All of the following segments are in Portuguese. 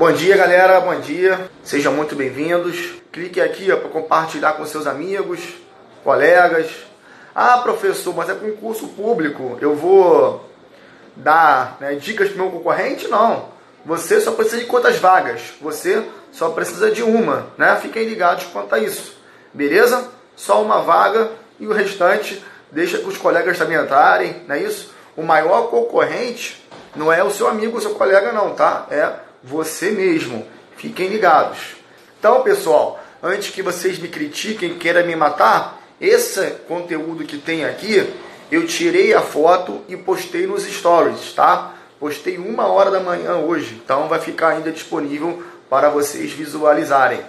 Bom dia, galera. Bom dia. Sejam muito bem-vindos. Clique aqui para compartilhar com seus amigos, colegas. Ah, professor, mas é concurso público. Eu vou dar né, dicas para meu concorrente? Não. Você só precisa de quantas vagas? Você só precisa de uma, né? Fiquem ligados quanto a isso. Beleza? Só uma vaga e o restante deixa que os colegas também entrarem, não é isso? O maior concorrente não é o seu amigo, o seu colega não, tá? É você mesmo. Fiquem ligados. Então, pessoal, antes que vocês me critiquem, queiram me matar, esse conteúdo que tem aqui, eu tirei a foto e postei nos stories, tá? Postei uma hora da manhã hoje, então vai ficar ainda disponível para vocês visualizarem.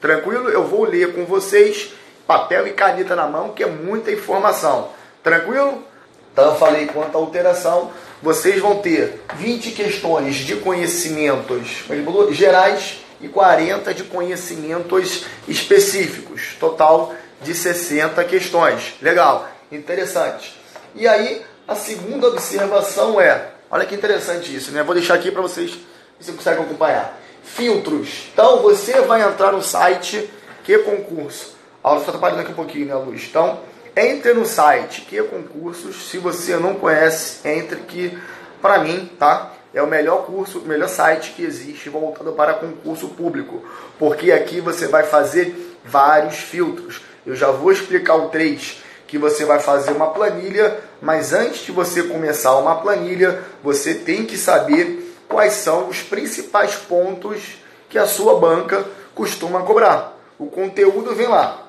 Tranquilo? Eu vou ler com vocês, papel e caneta na mão, que é muita informação. Tranquilo? Então eu falei quanto à alteração, vocês vão ter 20 questões de conhecimentos gerais e 40 de conhecimentos específicos. Total de 60 questões. Legal, interessante. E aí, a segunda observação é, olha que interessante isso, né? Vou deixar aqui para vocês, se vocês conseguem acompanhar. Filtros. Então, você vai entrar no site que concurso. A aula está atrapalhando aqui um pouquinho, né, Luz? Então, entre no site que concursos. Se você não conhece, entre que, para mim, tá? É o melhor curso, o melhor site que existe voltado para concurso público. Porque aqui você vai fazer vários filtros. Eu já vou explicar o 3, que você vai fazer uma planilha, mas antes de você começar uma planilha, você tem que saber quais são os principais pontos que a sua banca costuma cobrar. O conteúdo vem lá.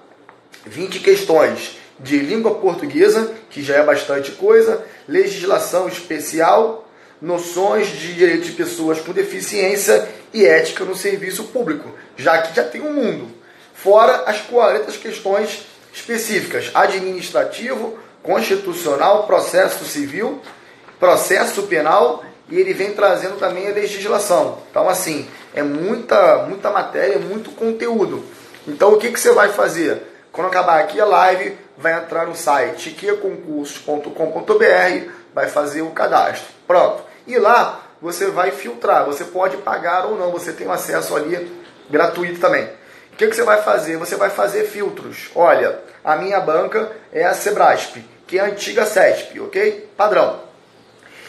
20 questões de língua portuguesa, que já é bastante coisa, legislação especial, noções de direitos de pessoas com deficiência e ética no serviço público, já que já tem um mundo. Fora as 40 questões específicas: administrativo, constitucional, processo civil, processo penal e ele vem trazendo também a legislação. Então, assim, é muita, muita matéria, muito conteúdo. Então, o que, que você vai fazer? Quando acabar aqui a live, vai entrar no site quiaconcursos.com.br, vai fazer o cadastro. Pronto. E lá você vai filtrar. Você pode pagar ou não, você tem acesso ali gratuito também. O que, que você vai fazer? Você vai fazer filtros. Olha, a minha banca é a Sebrasp, que é a antiga CESP, ok? Padrão.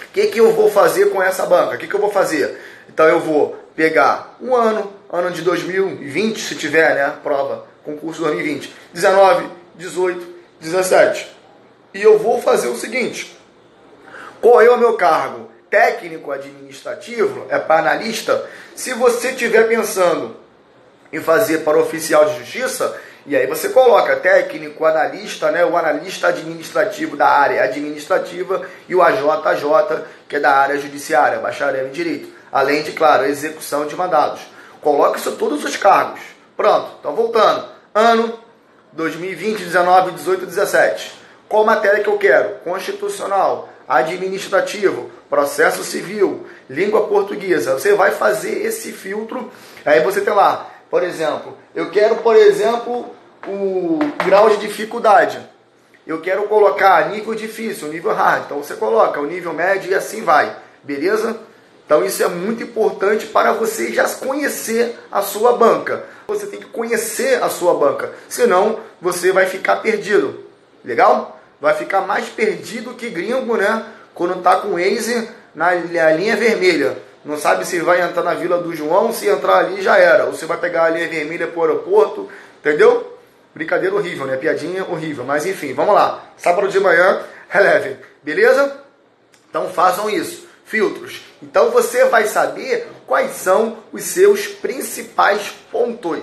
O que, que eu vou fazer com essa banca? O que, que eu vou fazer? Então eu vou pegar um ano, ano de 2020, se tiver, né? Prova, concurso 2020, 19, 18, 17. E eu vou fazer o seguinte: qual é meu cargo? Técnico administrativo? É para analista? Se você estiver pensando em fazer para oficial de justiça, e aí você coloca técnico, analista, né, o analista administrativo da área administrativa e o AJJ, que é da área judiciária, bacharel em direito. Além de, claro, execução de mandados. Coloque isso todos os cargos. Pronto, então voltando. Ano 2020, 19, 18, 17. Qual matéria que eu quero? Constitucional, administrativo, processo civil, língua portuguesa. Você vai fazer esse filtro. Aí você tem lá, por exemplo, eu quero, por exemplo, o grau de dificuldade. Eu quero colocar nível difícil, nível hard. Então você coloca o nível médio e assim vai. Beleza? Então isso é muito importante para você já conhecer a sua banca. Você tem que conhecer a sua banca, senão você vai ficar perdido. Legal? Vai ficar mais perdido que gringo, né? Quando tá com o Waze na linha vermelha. Não sabe se vai entrar na Vila do João, se entrar ali já era. Ou você vai pegar a linha vermelha para o aeroporto, entendeu? Brincadeira horrível, né? Piadinha horrível. Mas enfim, vamos lá. Sábado de manhã, relevem. Beleza? Então façam isso filtros. Então você vai saber quais são os seus principais pontos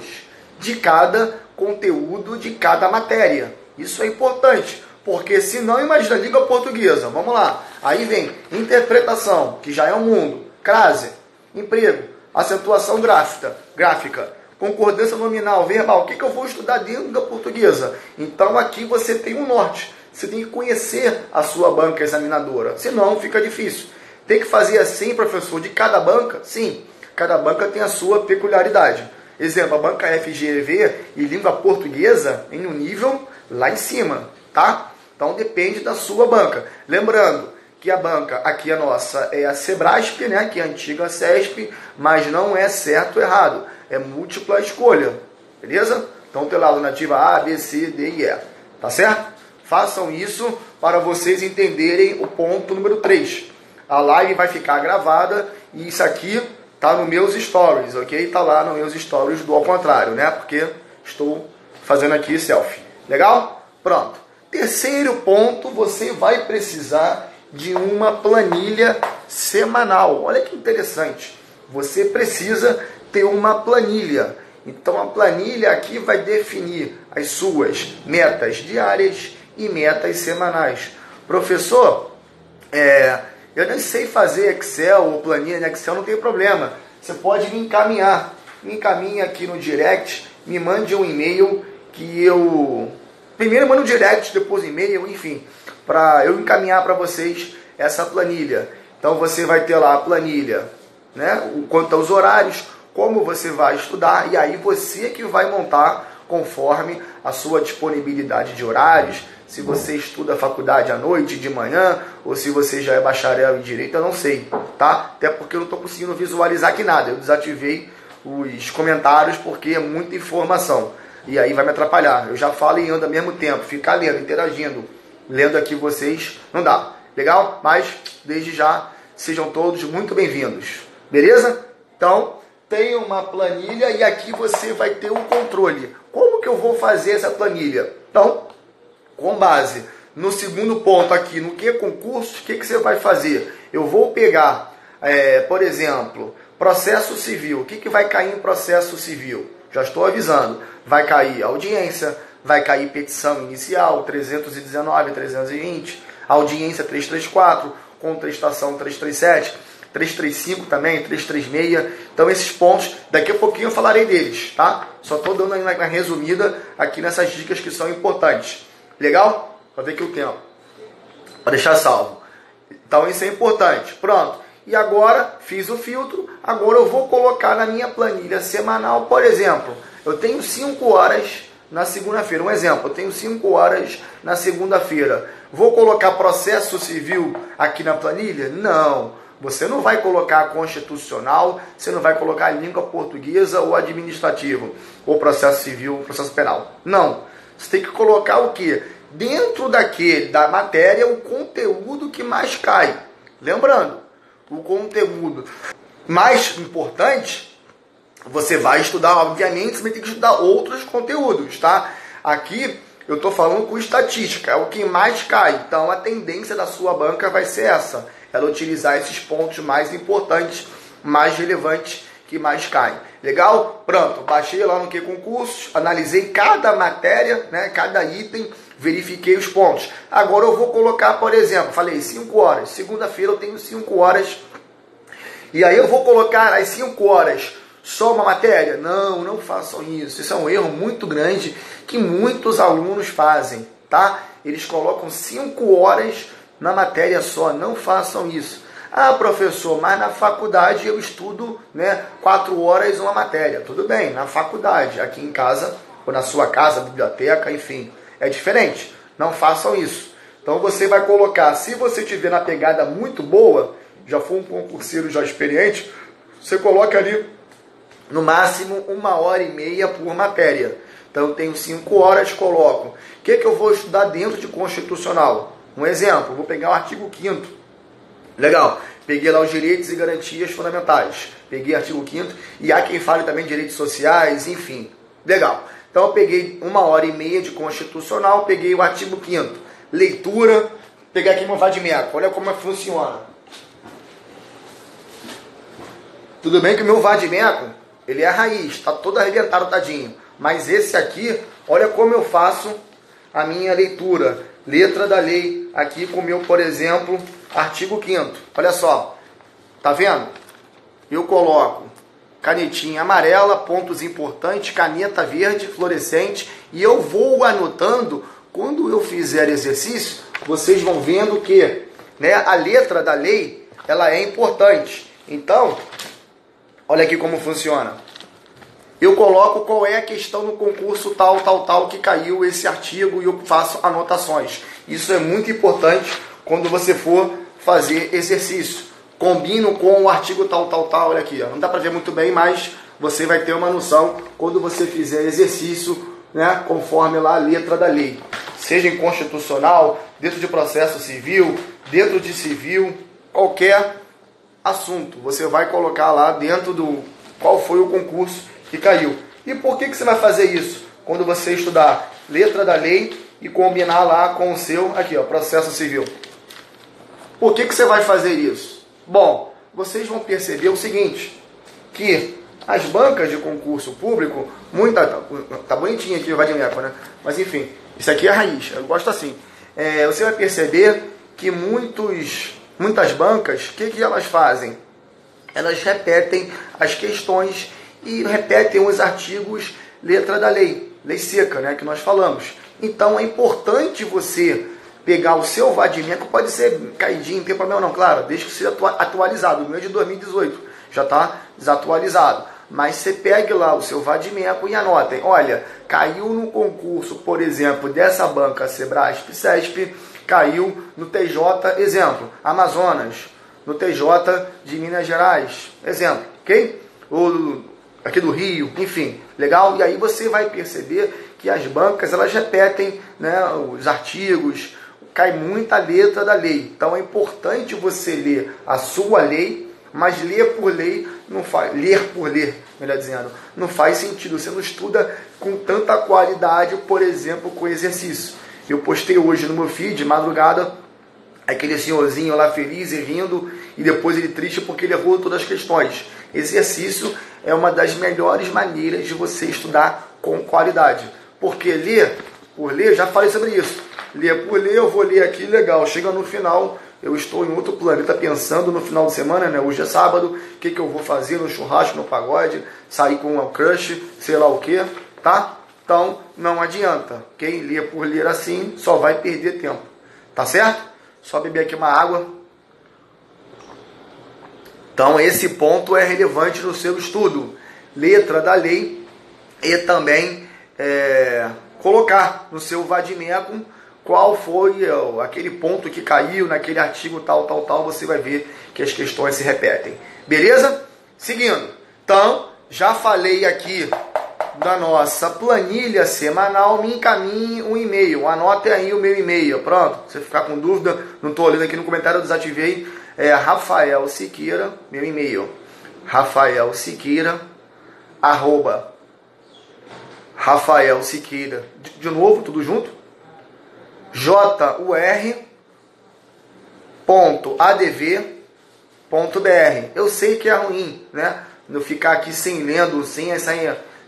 de cada conteúdo, de cada matéria. Isso é importante, porque se não imagina língua portuguesa, vamos lá. Aí vem interpretação, que já é um mundo, crase, emprego, acentuação gráfica, gráfica, concordância nominal, verbal. O que, que eu vou estudar de língua portuguesa? Então aqui você tem um norte. Você tem que conhecer a sua banca examinadora, senão fica difícil. Tem que fazer assim, professor, de cada banca? Sim, cada banca tem a sua peculiaridade. Exemplo, a banca FGV e língua portuguesa em um nível lá em cima, tá? Então depende da sua banca. Lembrando que a banca, aqui a nossa, é a Sebrasp, né, que é a antiga CESP, mas não é certo ou errado, é múltipla escolha, beleza? Então tem lá alternativa A, B, C, D e E, tá certo? Façam isso para vocês entenderem o ponto número 3. A live vai ficar gravada e isso aqui tá nos meus stories, ok? Tá lá nos meus stories do ao contrário, né? Porque estou fazendo aqui selfie. Legal? Pronto. Terceiro ponto, você vai precisar de uma planilha semanal. Olha que interessante. Você precisa ter uma planilha. Então a planilha aqui vai definir as suas metas diárias e metas semanais. Professor, é, eu nem sei fazer Excel ou planilha em Excel, não tem problema. Você pode me encaminhar. Me encaminhe aqui no direct, me mande um e-mail que eu. Primeiro mando um direct, depois e-mail, enfim para eu encaminhar para vocês essa planilha. Então você vai ter lá a planilha, né? Quanto aos horários, como você vai estudar e aí você que vai montar conforme a sua disponibilidade de horários, se você estuda a faculdade à noite, de manhã, ou se você já é bacharel em direito, eu não sei, tá? Até porque eu não estou conseguindo visualizar aqui nada. Eu desativei os comentários porque é muita informação. E aí vai me atrapalhar. Eu já falo e ando ao mesmo tempo, ficar lendo, interagindo lendo aqui vocês, não dá. Legal? Mas desde já sejam todos muito bem-vindos. Beleza? Então, tem uma planilha e aqui você vai ter um controle. Como que eu vou fazer essa planilha? Então, com base no segundo ponto aqui, no que concurso, o que, que você vai fazer? Eu vou pegar, é, por exemplo, processo civil. O que, que vai cair em processo civil? Já estou avisando. Vai cair audiência, vai cair petição inicial 319, 320, audiência 334, contestação 337, 335 também, 336. Então esses pontos, daqui a pouquinho eu falarei deles, tá? Só estou dando uma resumida aqui nessas dicas que são importantes. Legal? Para ver aqui o tempo. Para deixar salvo. Então isso é importante. Pronto. E agora fiz o filtro, agora eu vou colocar na minha planilha semanal, por exemplo, eu tenho 5 horas na segunda-feira. Um exemplo, eu tenho 5 horas na segunda-feira. Vou colocar processo civil aqui na planilha? Não. Você não vai colocar constitucional, você não vai colocar língua portuguesa ou administrativo, ou processo civil, processo penal. Não. Você tem que colocar o que? Dentro daquele, da matéria, o conteúdo que mais cai. Lembrando, o conteúdo mais importante você vai estudar, obviamente, você ter que estudar outros conteúdos, tá? Aqui eu estou falando com estatística, é o que mais cai. Então a tendência da sua banca vai ser essa, ela utilizar esses pontos mais importantes, mais relevantes que mais caem. Legal? Pronto, baixei lá no que concursos, analisei cada matéria, né, cada item, verifiquei os pontos. Agora eu vou colocar, por exemplo, falei 5 horas. Segunda-feira eu tenho 5 horas. E aí eu vou colocar as 5 horas só uma matéria? Não, não façam isso. Isso é um erro muito grande que muitos alunos fazem, tá? Eles colocam cinco horas na matéria só. Não façam isso. Ah, professor, mas na faculdade eu estudo né, quatro horas uma matéria. Tudo bem, na faculdade, aqui em casa, ou na sua casa, biblioteca, enfim, é diferente. Não façam isso. Então você vai colocar, se você tiver na pegada muito boa, já for um concurseiro já experiente, você coloca ali no máximo uma hora e meia por matéria. Então eu tenho cinco horas, coloco. O que, que eu vou estudar dentro de constitucional? Um exemplo, vou pegar o artigo 5 Legal. Peguei lá os direitos e garantias fundamentais. Peguei artigo 5 e há quem fale também direitos sociais, enfim. Legal. Então eu peguei uma hora e meia de constitucional, peguei o artigo 5 Leitura, peguei aqui meu vadimeco. Olha como é funciona. Tudo bem que o meu vadimeco ele é raiz, está todo arrebentado, tadinho. Mas esse aqui, olha como eu faço a minha leitura. Letra da lei, aqui com o meu, por exemplo, artigo 5 Olha só, tá vendo? Eu coloco canetinha amarela, pontos importantes, caneta verde, fluorescente, e eu vou anotando, quando eu fizer exercício, vocês vão vendo que né, a letra da lei, ela é importante. Então, Olha aqui como funciona. Eu coloco qual é a questão no concurso tal, tal, tal que caiu esse artigo e eu faço anotações. Isso é muito importante quando você for fazer exercício. Combino com o artigo tal, tal, tal, olha aqui, ó. não dá para ver muito bem, mas você vai ter uma noção quando você fizer exercício, né, conforme lá a letra da lei. Seja em constitucional, dentro de processo civil, dentro de civil, qualquer assunto, você vai colocar lá dentro do qual foi o concurso que caiu. E por que, que você vai fazer isso? Quando você estudar letra da lei e combinar lá com o seu, aqui ó, processo civil. Por que, que você vai fazer isso? Bom, vocês vão perceber o seguinte, que as bancas de concurso público, muita, tá, tá bonitinho aqui o Vadimeco, né? Mas enfim, isso aqui é a raiz, eu gosto assim. É, você vai perceber que muitos, muitas bancas, o que, que elas fazem? Elas repetem as questões e repetem os artigos letra da lei, lei seca, né, que nós falamos. Então é importante você pegar o seu vadimeco, pode ser caidinho, não tem problema não, claro, desde que seja atualizado. O meu é de 2018 já está desatualizado. Mas você pegue lá o seu vadimeco e anotem. Olha, caiu no concurso, por exemplo, dessa banca Sebrasp, CESP, caiu no TJ, exemplo, Amazonas, no TJ de Minas Gerais, exemplo, ok? Ou aqui do Rio, enfim, legal? E aí você vai perceber que as bancas elas repetem né, os artigos, cai muita letra da lei. Então é importante você ler a sua lei, mas ler por lei não faz, ler por ler, melhor dizendo, não faz sentido. Você não estuda com tanta qualidade, por exemplo, com exercício. Eu postei hoje no meu feed, de madrugada, aquele senhorzinho lá feliz e rindo, e depois ele triste porque ele errou todas as questões. Exercício é uma das melhores maneiras de você estudar com qualidade. Porque ler por ler, já falei sobre isso. Ler por ler, eu vou ler aqui, legal. Chega no final, eu estou em outro planeta pensando no final de semana, né? Hoje é sábado, o que, que eu vou fazer no churrasco, no pagode, sair com uma crush, sei lá o que, tá? Então, não adianta. Quem lê por ler assim só vai perder tempo. Tá certo? Só beber aqui uma água. Então, esse ponto é relevante no seu estudo. Letra da lei e também é, colocar no seu vademecum qual foi aquele ponto que caiu naquele artigo tal, tal, tal, você vai ver que as questões se repetem. Beleza? Seguindo. Então, já falei aqui da nossa planilha semanal, me encaminhe um e-mail. Anote aí o meu e-mail. Pronto. Se você ficar com dúvida, não estou olhando aqui no comentário, eu desativei. É Rafael Siqueira, meu e-mail. Rafael Siqueira, arroba Rafael Siqueira, de, de novo, tudo junto, jur.adv.br. Eu sei que é ruim, né? Eu ficar aqui sem lendo, sem essa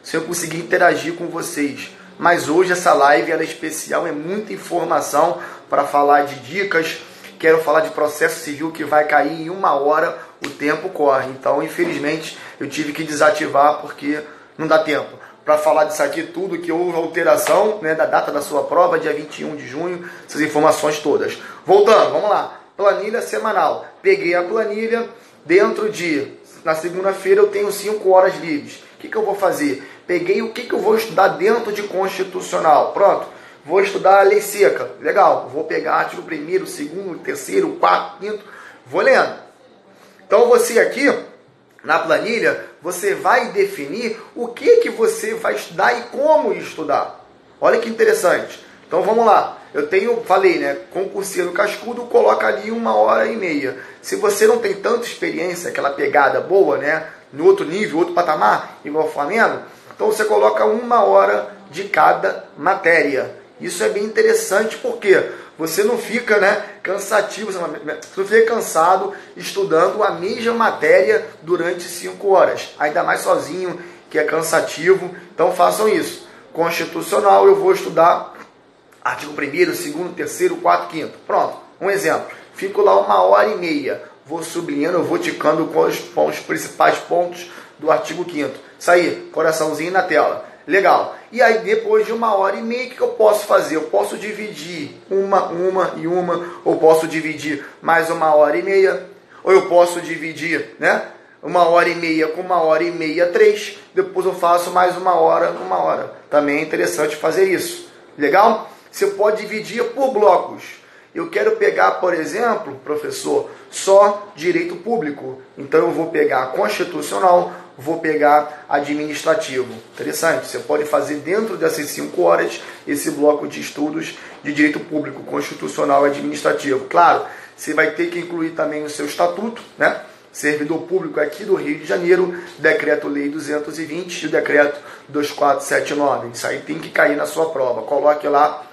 se eu conseguir interagir com vocês. Mas hoje essa live ela é especial, é muita informação para falar de dicas. Quero falar de processo civil que vai cair em uma hora, o tempo corre. Então, infelizmente, eu tive que desativar porque não dá tempo para falar disso aqui tudo, que houve alteração né, da data da sua prova, dia 21 de junho, essas informações todas. Voltando, vamos lá. Planilha semanal. Peguei a planilha, dentro de, na segunda-feira eu tenho 5 horas livres. O que, que eu vou fazer? Peguei o que, que eu vou estudar dentro de constitucional. Pronto. Vou estudar a lei seca. Legal. Vou pegar artigo 1 segundo, terceiro, quarto, quinto. Vou lendo. Então você aqui na planilha, você vai definir o que, que você vai estudar e como estudar. Olha que interessante. Então vamos lá. Eu tenho, falei, né? Concurseiro cascudo, coloca ali uma hora e meia. Se você não tem tanta experiência, aquela pegada boa, né? No outro nível, outro patamar, igual o Flamengo, então você coloca uma hora de cada matéria. Isso é bem interessante porque você não fica né, cansativo, você não fica cansado estudando a mesma matéria durante cinco horas, ainda mais sozinho, que é cansativo. Então façam isso. Constitucional, eu vou estudar artigo 1, 2, 3, 4, 5. Pronto, um exemplo. Fico lá uma hora e meia, vou sublinhando, vou ticando com os, com os principais pontos do artigo 5. Isso aí, coraçãozinho na tela. Legal. E aí, depois de uma hora e meia, o que eu posso fazer? Eu posso dividir uma, uma e uma, ou posso dividir mais uma hora e meia, ou eu posso dividir, né? Uma hora e meia com uma hora e meia, três. Depois eu faço mais uma hora, uma hora. Também é interessante fazer isso. Legal? Você pode dividir por blocos. eu quero pegar, por exemplo, professor, só direito público. Então eu vou pegar constitucional, vou pegar administrativo. Interessante, você pode fazer dentro dessas cinco horas esse bloco de estudos de direito público, constitucional e administrativo. Claro, você vai ter que incluir também o seu estatuto, né? Servidor público aqui do Rio de Janeiro, Decreto-Lei 220 e o Decreto 2479. Isso aí tem que cair na sua prova. Coloque lá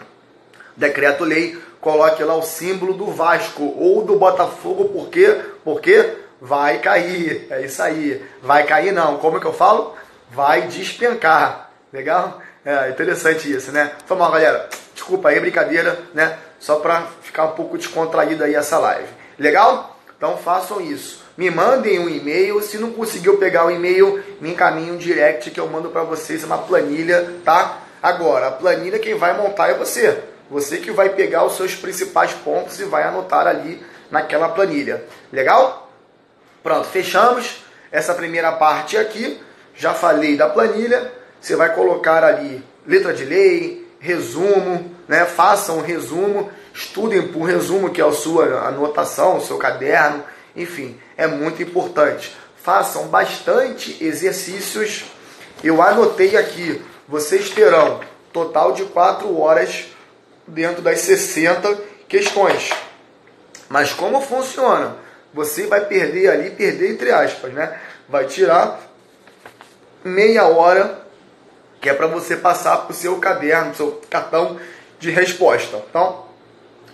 Decreto-Lei, coloque lá o símbolo do Vasco ou do Botafogo, por quê? Porque vai cair. É isso aí. Vai cair não. Como é que eu falo? Vai despencar. Legal? É interessante isso, né? Foi mal, galera. Desculpa aí, brincadeira, né? Só para ficar um pouco descontraída aí essa live. Legal? Então façam isso. Me mandem um e-mail. Se não conseguiu pegar o e-mail, me encaminhe um direct que eu mando para vocês uma planilha, tá? Agora, a planilha quem vai montar é você. Você que vai pegar os seus principais pontos e vai anotar ali naquela planilha. Legal? Pronto, fechamos essa primeira parte aqui. Já falei da planilha. Você vai colocar ali letra de lei, resumo, né? Façam um resumo, estudem por resumo, que é a sua anotação, o seu caderno, enfim, é muito importante. Façam bastante exercícios. Eu anotei aqui, vocês terão total de 4 horas dentro das 60 questões. Mas como funciona? Você vai perder ali, perder entre aspas, né? Vai tirar meia hora, que é para você passar para o seu caderno, seu cartão de resposta. Então,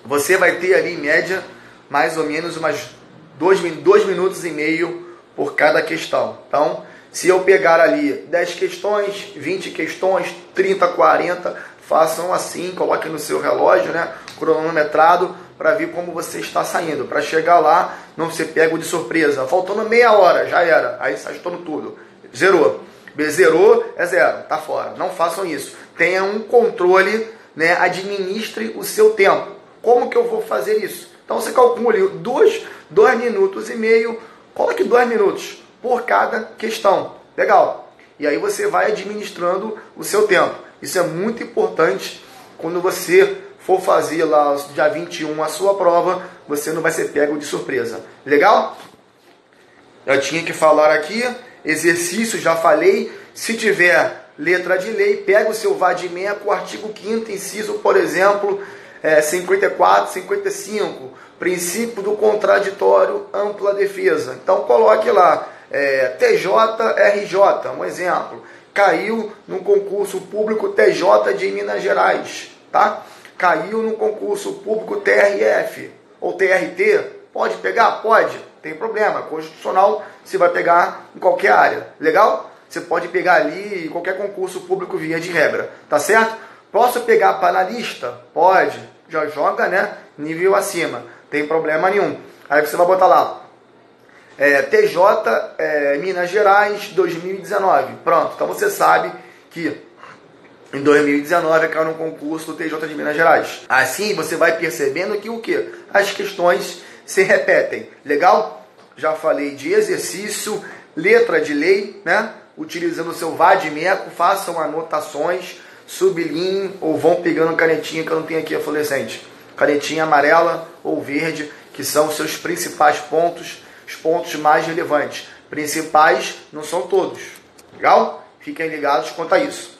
você vai ter ali em média mais ou menos umas dois, dois minutos e meio por cada questão. Então, se eu pegar ali 10 questões, 20 questões, 30, 40, façam assim, coloquem no seu relógio, né, cronometrado, para ver como você está saindo. Para chegar lá, não ser pego de surpresa. Faltando meia hora, já era. Aí sai tudo. Zerou. Zerou é zero, tá fora. Não façam isso. Tenha um controle, né, administre o seu tempo. Como que eu vou fazer isso? Então você calcule dois, dois minutos e meio, coloque dois minutos por cada questão. Legal. E aí você vai administrando o seu tempo. Isso é muito importante quando você for fazer lá dia 21 a sua prova, você não vai ser pego de surpresa. Legal? Eu tinha que falar aqui, exercício, já falei. Se tiver letra de lei, pega o seu vadimeco, artigo 5 inciso, por exemplo, é, 54, 55, princípio do contraditório, ampla defesa. Então coloque lá, é, TJRJ, um exemplo caiu no concurso público TJ de Minas Gerais, tá? Caiu no concurso público TRF ou TRT, pode pegar? Pode, tem problema. Constitucional você vai pegar em qualquer área, legal? Você pode pegar ali qualquer concurso público via de regra, tá certo? Posso pegar panelista? Pode, já joga, né? Nível acima, tem problema nenhum. Aí você vai botar lá, é, TJ é, Minas Gerais 2019. Pronto, então você sabe que em 2019 caiu no concurso do TJ de Minas Gerais. Assim você vai percebendo que o que? As questões se repetem. Legal? Já falei de exercício, letra de lei, né? Utilizando o seu vadimeco, façam anotações, sublinhem ou vão pegando canetinha que eu não tenho aqui a fluorescente. Canetinha amarela ou verde, que são os seus principais pontos os pontos mais relevantes. Principais não são todos. Legal? Fiquem ligados quanto a isso.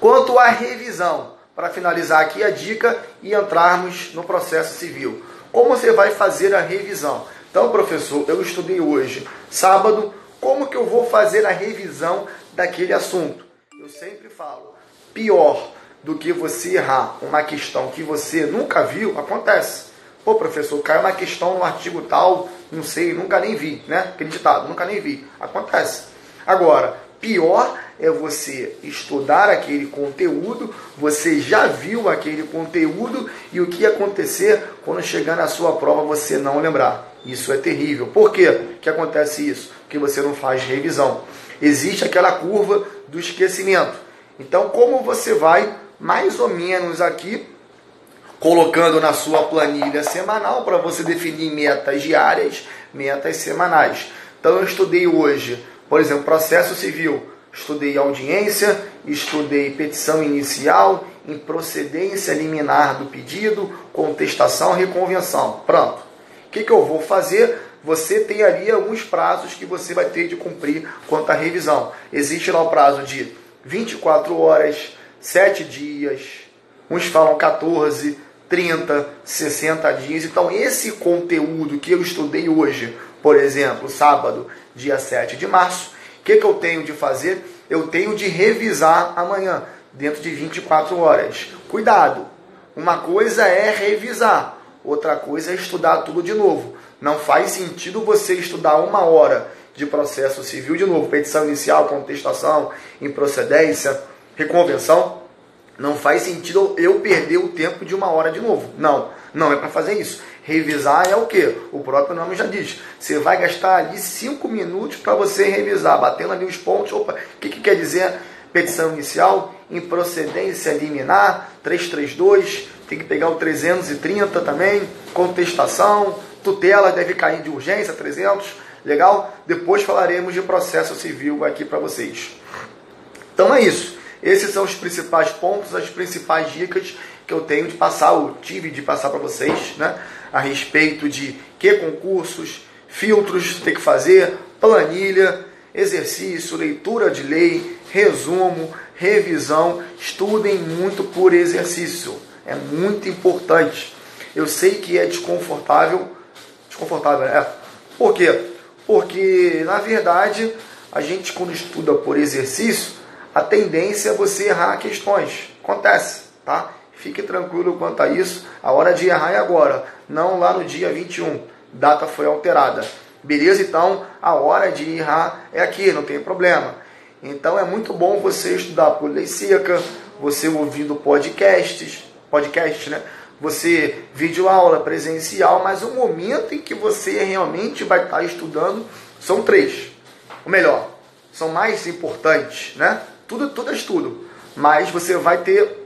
Quanto à revisão, para finalizar aqui a dica e entrarmos no processo civil. Como você vai fazer a revisão? Então, professor, eu estudei hoje, sábado, como que eu vou fazer a revisão daquele assunto? Eu sempre falo, pior do que você errar uma questão que você nunca viu, acontece. Pô, professor, caiu uma questão no artigo tal, não sei, nunca nem vi, né? Acreditado, nunca nem vi. Acontece. Agora, pior é você estudar aquele conteúdo, você já viu aquele conteúdo e o que acontecer quando chegar na sua prova você não lembrar. Isso é terrível. Por quê que acontece isso? Porque você não faz revisão. Existe aquela curva do esquecimento. Então, como você vai mais ou menos aqui colocando na sua planilha semanal para você definir metas diárias, metas semanais. Então eu estudei hoje, por exemplo, processo civil, estudei audiência, estudei petição inicial, em procedência liminar do pedido, contestação, reconvenção. Pronto. O que, que eu vou fazer? Você tem ali alguns prazos que você vai ter de cumprir quanto à revisão. Existe lá o prazo de 24 horas, 7 dias, uns falam 14, 30, 60 dias. Então, esse conteúdo que eu estudei hoje, por exemplo, sábado, dia 7 de março, o que, que eu tenho de fazer? Eu tenho de revisar amanhã, dentro de 24 horas. Cuidado! Uma coisa é revisar, outra coisa é estudar tudo de novo. Não faz sentido você estudar uma hora de processo civil de novo, petição inicial, contestação, improcedência, reconvenção. Não faz sentido eu perder o tempo de uma hora de novo. Não, não é para fazer isso. Revisar é o que? O próprio nome já diz. Você vai gastar ali cinco minutos para você revisar, batendo ali os pontos. Opa, o que, que quer dizer petição inicial? Improcedência liminar, 332, tem que pegar o 330 também, contestação, tutela deve cair de urgência, 300, legal? Depois falaremos de processo civil aqui para vocês. Então é isso. Esses são os principais pontos, as principais dicas que eu tenho de passar, ou tive de passar para vocês, né? A respeito de que concursos, filtros tem que fazer, planilha, exercício, leitura de lei, resumo, revisão. Estudem muito por exercício. É muito importante. Eu sei que é desconfortável. Desconfortável, é. Por quê? Porque, na verdade, a gente, quando estuda por exercício, a tendência é você errar questões. Acontece, tá? Fique tranquilo quanto a isso. A hora de errar é agora, não lá no dia 21. Data foi alterada. Beleza? Então, a hora de errar é aqui, não tem problema. Então, é muito bom você estudar por lei seca, você ouvindo podcasts, podcast, né? Você vídeo aula presencial, mas o momento em que você realmente vai estar estudando são três. Ou melhor, são mais importantes, né? Tudo, tudo é estudo, mas você vai ter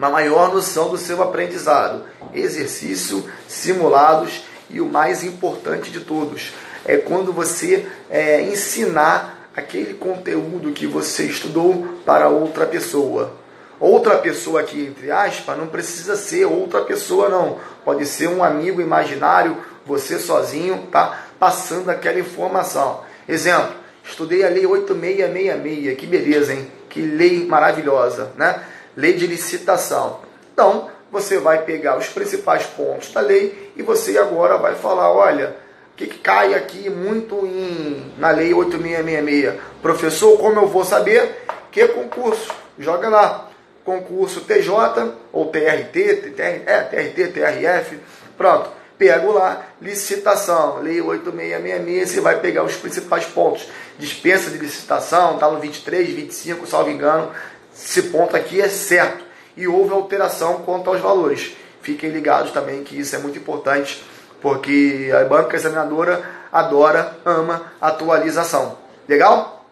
uma maior noção do seu aprendizado. Exercício, simulados e o mais importante de todos é quando você é, ensinar aquele conteúdo que você estudou para outra pessoa. Outra pessoa aqui, entre aspas, não precisa ser outra pessoa, não. Pode ser um amigo imaginário, você sozinho, tá? Passando aquela informação. Exemplo, Estudei a Lei 8666, que beleza, hein? Que lei maravilhosa, né? Lei de licitação. Então, você vai pegar os principais pontos da lei e você agora vai falar, olha, o que, que cai aqui muito em, na Lei 8666? Professor, como eu vou saber? Que concurso? Joga lá. Concurso TJ ou TRT, TR, é, TRT, TRF, pronto pego lá, licitação, lei 8666, você vai pegar os principais pontos. Dispensa de licitação, está no 23, 25, salvo engano. Esse ponto aqui é certo. E houve alteração quanto aos valores. Fiquem ligados também que isso é muito importante, porque a banca examinadora adora, ama atualização. Legal?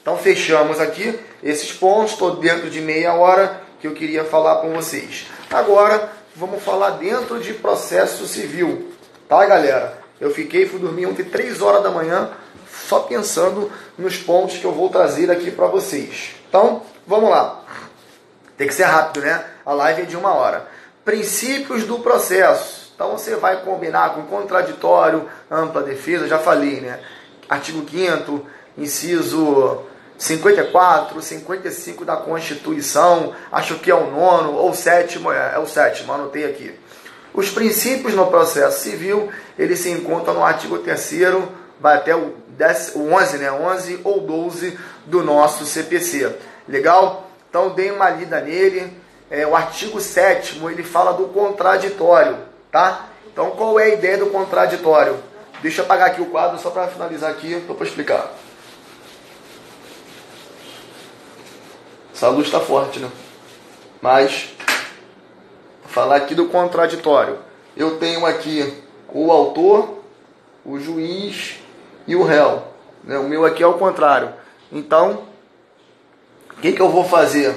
Então fechamos aqui esses pontos, estou dentro de meia hora que eu queria falar com vocês. Agora vamos falar dentro de processo civil, tá, galera? Eu fiquei, fui dormir ontem 3 horas da manhã, só pensando nos pontos que eu vou trazer aqui para vocês. Então, vamos lá. Tem que ser rápido, né? A live é de uma hora. Princípios do processo. Então, você vai combinar com contraditório, ampla defesa, já falei, né? Artigo 5 inciso 54, 55 da Constituição, acho que é o nono ou sétimo, é, é o sétimo, anotei aqui. Os princípios no processo civil, eles se encontram no artigo 3 vai até o, 10, o 11, né, 11 ou 12 do nosso CPC. Legal? Então dei uma lida nele. É, o artigo 7 ele fala do contraditório, tá? Então qual é a ideia do contraditório? Deixa eu apagar aqui o quadro só para finalizar aqui, para explicar. Essa luz está forte, né? Mas, falar aqui do contraditório. Eu tenho aqui o autor, o juiz e o réu. Né? O meu aqui é o contrário. Então, que, que eu vou fazer?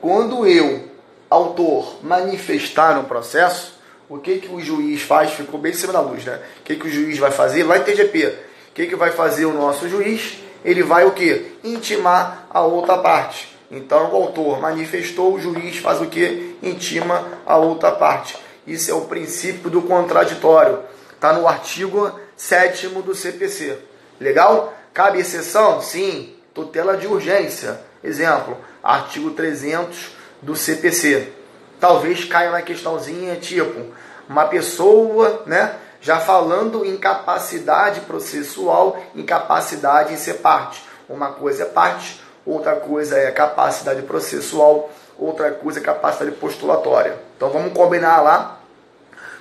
Quando eu, autor, manifestar um processo, o que, que o juiz faz? Ficou bem em cima da luz, né? O que, que o juiz vai fazer? Lá em TGP, o que, que vai fazer o nosso juiz? Ele vai o que? Intimar a outra parte Então o autor manifestou, o juiz faz o que? Intima a outra parte. Isso é o princípio do contraditório. Está no artigo 7 do CPC. Legal? Cabe exceção? Sim. Tutela de urgência. Exemplo, artigo 300 do CPC. Talvez caia na questãozinha tipo, uma pessoa, né, já falando em capacidade processual, incapacidade em ser parte. Uma coisa é parte, outra coisa é capacidade processual, outra coisa é capacidade postulatória. Então vamos combinar lá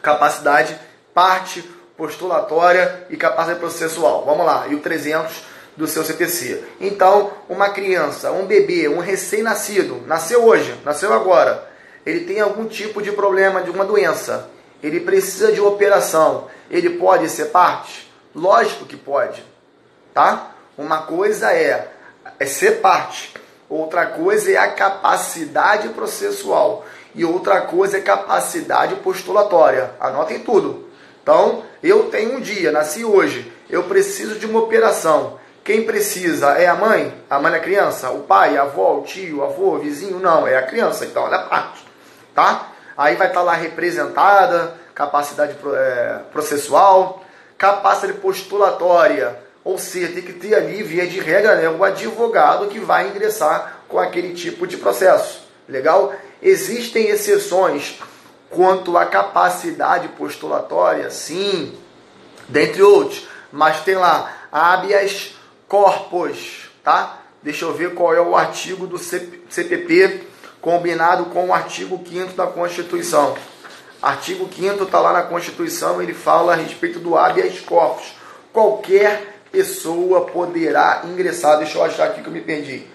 capacidade, parte, postulatória e capacidade processual. Vamos lá, e o 300 do seu CTC. Então, uma criança, um bebê, um recém-nascido, nasceu hoje, nasceu agora, ele tem algum tipo de problema, de uma doença, ele precisa de operação, ele pode ser parte? Lógico que pode, tá? Uma coisa é, é ser parte, outra coisa é a capacidade processual e outra coisa é capacidade postulatória. Anotem tudo. Então, eu tenho um dia, nasci hoje, eu preciso de uma operação. Quem precisa é a mãe, a mãe da criança, o pai, a avó, o tio, o avô, o vizinho? Não, é a criança, então ela é parte, tá? Aí vai estar lá representada, capacidade é, processual, capacidade postulatória, ou seja, tem que ter ali, via de regra, né, o advogado que vai ingressar com aquele tipo de processo. Legal? Existem exceções quanto à capacidade postulatória, sim, dentre outros, mas tem lá habeas corpus, tá? Deixa eu ver qual é o artigo do CPP combinado com o artigo 5 da Constituição. Artigo 5 está lá na Constituição, ele fala a respeito do habeas corpus. Qualquer pessoa poderá ingressar. Deixa eu achar aqui que eu me perdi.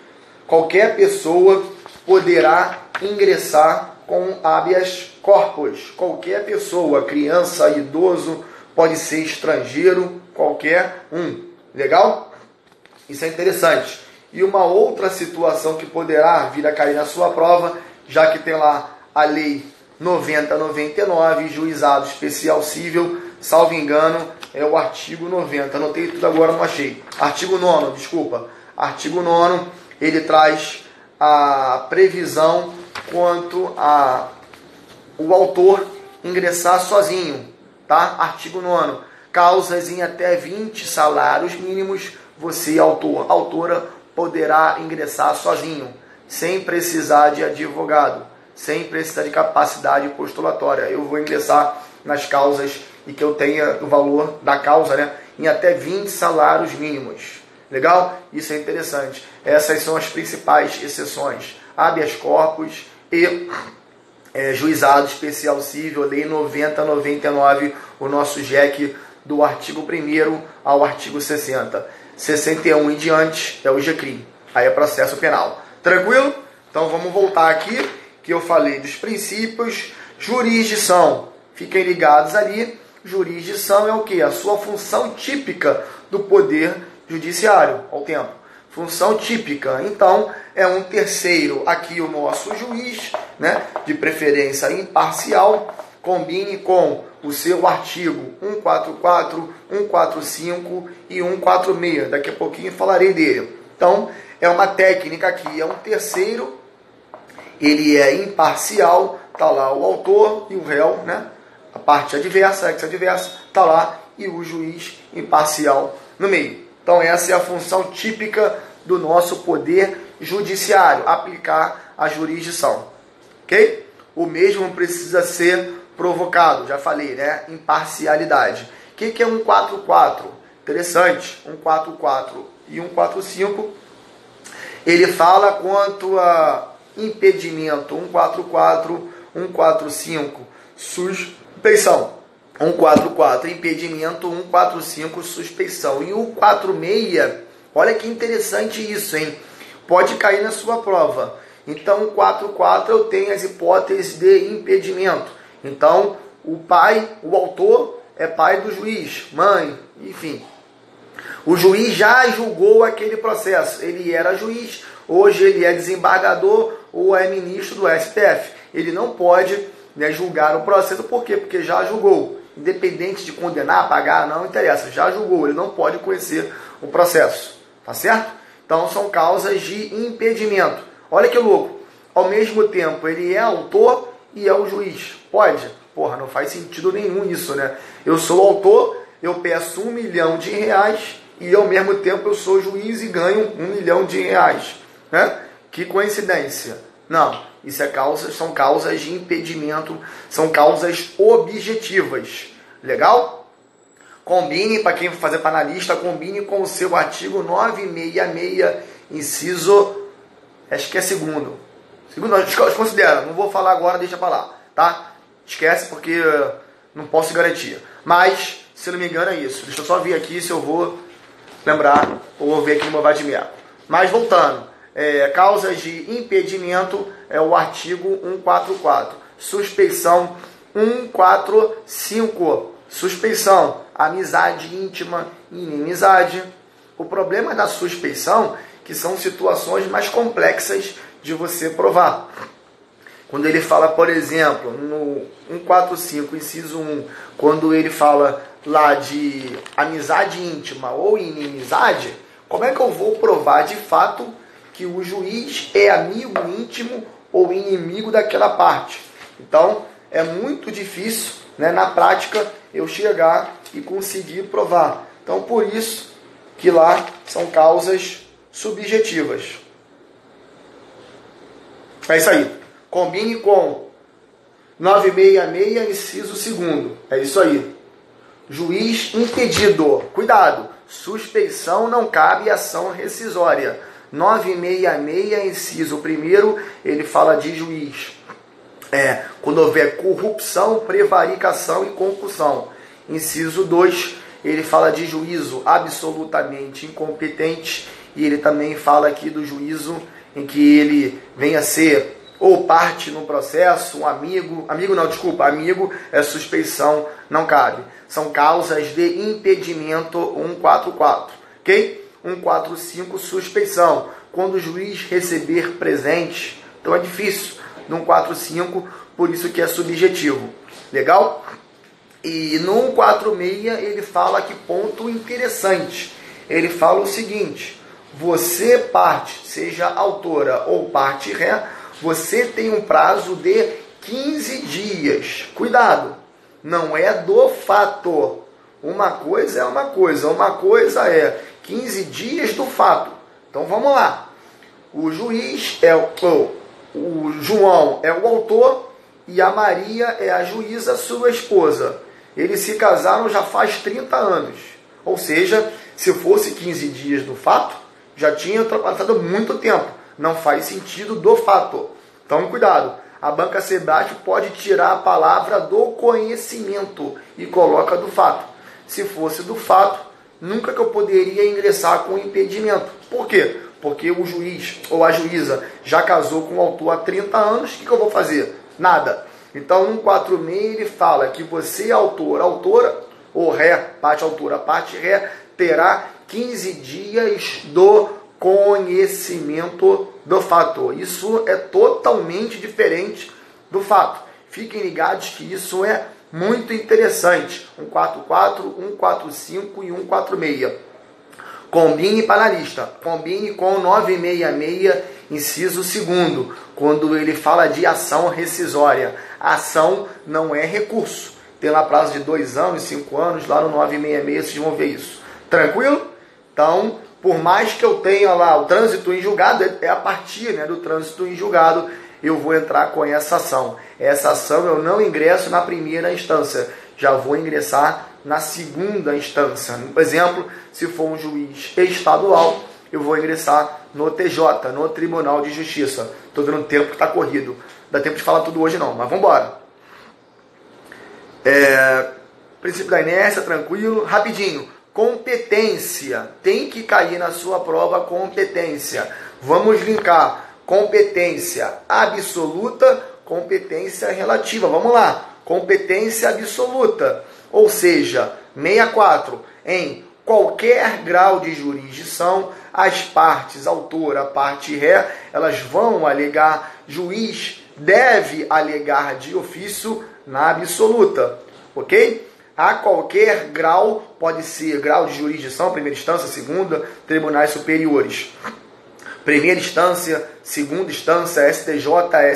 Qualquer pessoa poderá ingressar com habeas corpus. Qualquer pessoa, criança, idoso, pode ser estrangeiro, qualquer um. Legal? Isso é interessante. E uma outra situação que poderá vir a cair na sua prova, já que tem lá a lei 9099, juizado especial civil, salvo engano, é o artigo 90. Anotei tudo agora, não achei. Artigo 9, desculpa. Artigo 9, ele traz a previsão quanto a o autor ingressar sozinho, tá? Artigo 9. Causas em até 20 salários mínimos você, autor, autora, poderá ingressar sozinho, sem precisar de advogado, sem precisar de capacidade postulatória. Eu vou ingressar nas causas e que eu tenha o valor da causa né, em até 20 salários mínimos. Legal? Isso é interessante. Essas são as principais exceções. Habeas corpus e é, juizado especial civil, lei 9099, o nosso JEC do artigo 1 ao artigo 60. 61 em diante é o GCRIM. Aí é processo penal. Tranquilo? Então vamos voltar aqui, que eu falei dos princípios. Jurisdição. Fiquem ligados ali. Jurisdição é o que? A sua função típica do poder judiciário ao tempo. Função típica. Então, é um terceiro aqui o nosso juiz, né? De preferência imparcial. Combine com o seu artigo 144, 145 e 146. Daqui a pouquinho falarei dele. Então, é uma técnica aqui, é um terceiro, ele é imparcial, tá lá o autor e o réu, né? A parte adversa, ex adversa, tá lá e o juiz imparcial no meio. Então essa é a função típica do nosso poder judiciário, aplicar a jurisdição. OK? O mesmo precisa ser provocado, já falei, né? Imparcialidade. O que, que é um 4-4? Interessante, um 4-4 e um 4-5. Ele fala quanto a impedimento, um 4-4, um 4-5, suspeição. 144 impedimento, 145 suspeição. E o 46, olha que interessante isso, hein? Pode cair na sua prova. Então, 44 eu tenho as hipóteses de impedimento. Então, o pai, o autor, é pai do juiz, mãe, enfim. O juiz já julgou aquele processo. Ele era juiz, hoje ele é desembargador ou é ministro do STF. Ele não pode né, julgar o processo, por quê? Porque já julgou. Independente de condenar, pagar, não interessa, já julgou, ele não pode conhecer o processo. Tá certo? Então são causas de impedimento. Olha que louco. Ao mesmo tempo, ele é autor e é o juiz. Pode? Porra, não faz sentido nenhum isso, né? Eu sou autor, eu peço um milhão de reais e ao mesmo tempo eu sou juiz e ganho um milhão de reais. Né? Que coincidência. Não, isso é causa, são causas de impedimento, são causas objetivas. Legal? Combine, para quem for fazer para analista, combine com o seu artigo 966, inciso, acho que é segundo. Segundo, considera, não vou falar agora, deixa para lá, tá? Esquece porque não posso garantir. Mas, se não me engano, é isso. Deixa eu só ver aqui se eu vou lembrar ou ver aqui no meu Mico. Mas voltando, é, causas de impedimento é o artigo 144. Suspeição 145. Suspeição, amizade íntima e inimizade. O problema da suspeição que são situações mais complexas de você provar. Quando ele fala, por exemplo, no 145, inciso 1, quando ele fala lá de amizade íntima ou inimizade, como é que eu vou provar de fato que o juiz é amigo íntimo ou inimigo daquela parte? Então, é muito difícil, né, na prática, eu chegar e conseguir provar. Então, por isso que lá são causas subjetivas. É isso aí. Combine com 966, inciso 2. É isso aí. Juiz impedido. Cuidado. Suspeição não cabe ação rescisória. 966, inciso 1, ele fala de juiz. É, quando houver corrupção, prevaricação e concussão. Inciso 2, ele fala de juízo absolutamente incompetente e ele também fala aqui do juízo em que ele venha ser ou parte no processo, um amigo, amigo não, desculpa, amigo é suspeição, não cabe. São causas de impedimento 144, ok? 145, suspeição. Quando o juiz receber presente, então é difícil no 145, por isso que é subjetivo. Legal? E no 146 ele fala que ponto interessante. Ele fala o seguinte: você parte, seja autora ou parte ré, você tem um prazo de 15 dias. Cuidado, não é do fato. Uma coisa é uma coisa, uma coisa é 15 dias do fato. Então vamos lá. O juiz é o, o João é o autor e a Maria é a juíza, sua esposa. Eles se casaram já faz 30 anos. Ou seja, se fosse 15 dias do fato, já tinha ultrapassado muito tempo não faz sentido do fato. Então, cuidado. A banca Sebrate pode tirar a palavra do conhecimento e coloca do fato. Se fosse do fato, nunca que eu poderia ingressar com impedimento. Por quê? Porque o juiz ou a juíza já casou com o autor há 30 anos, o que, que eu vou fazer? Nada. Então, no 46 ele fala que você, autor, autora, ou ré, parte autora, parte ré, terá 15 dias do conhecimento do fato. Isso é totalmente diferente do fato. Fiquem ligados que isso é muito interessante. 144, 145 e 146. Combine para a lista. Combine com 966, inciso 2, quando ele fala de ação rescisória. ação não é recurso. Tem lá prazo de dois anos, cinco anos, lá no 966 vocês vão ver isso. Tranquilo? Então, por mais que eu tenha lá o trânsito em julgado, é, é a partir né, do trânsito em julgado eu vou entrar com essa ação. Essa ação eu não ingresso na primeira instância, já vou ingressar na segunda instância. Por exemplo, se for um juiz estadual, eu vou ingressar no TJ, no Tribunal de Justiça. Estou vendo o tempo que está corrido. Dá tempo de falar tudo hoje não, mas vamos embora. É, princípio da inércia, tranquilo. Rapidinho competência. Tem que cair na sua prova competência. Vamos linkar competência absoluta, competência relativa. Vamos lá. Competência absoluta, ou seja, 64 em qualquer grau de jurisdição, as partes, autora, parte ré, elas vão alegar, juiz deve alegar de ofício na absoluta, ok? A qualquer grau, pode ser grau de jurisdição, primeira instância, segunda, tribunais superiores. primeira instância, segunda instância, STJ,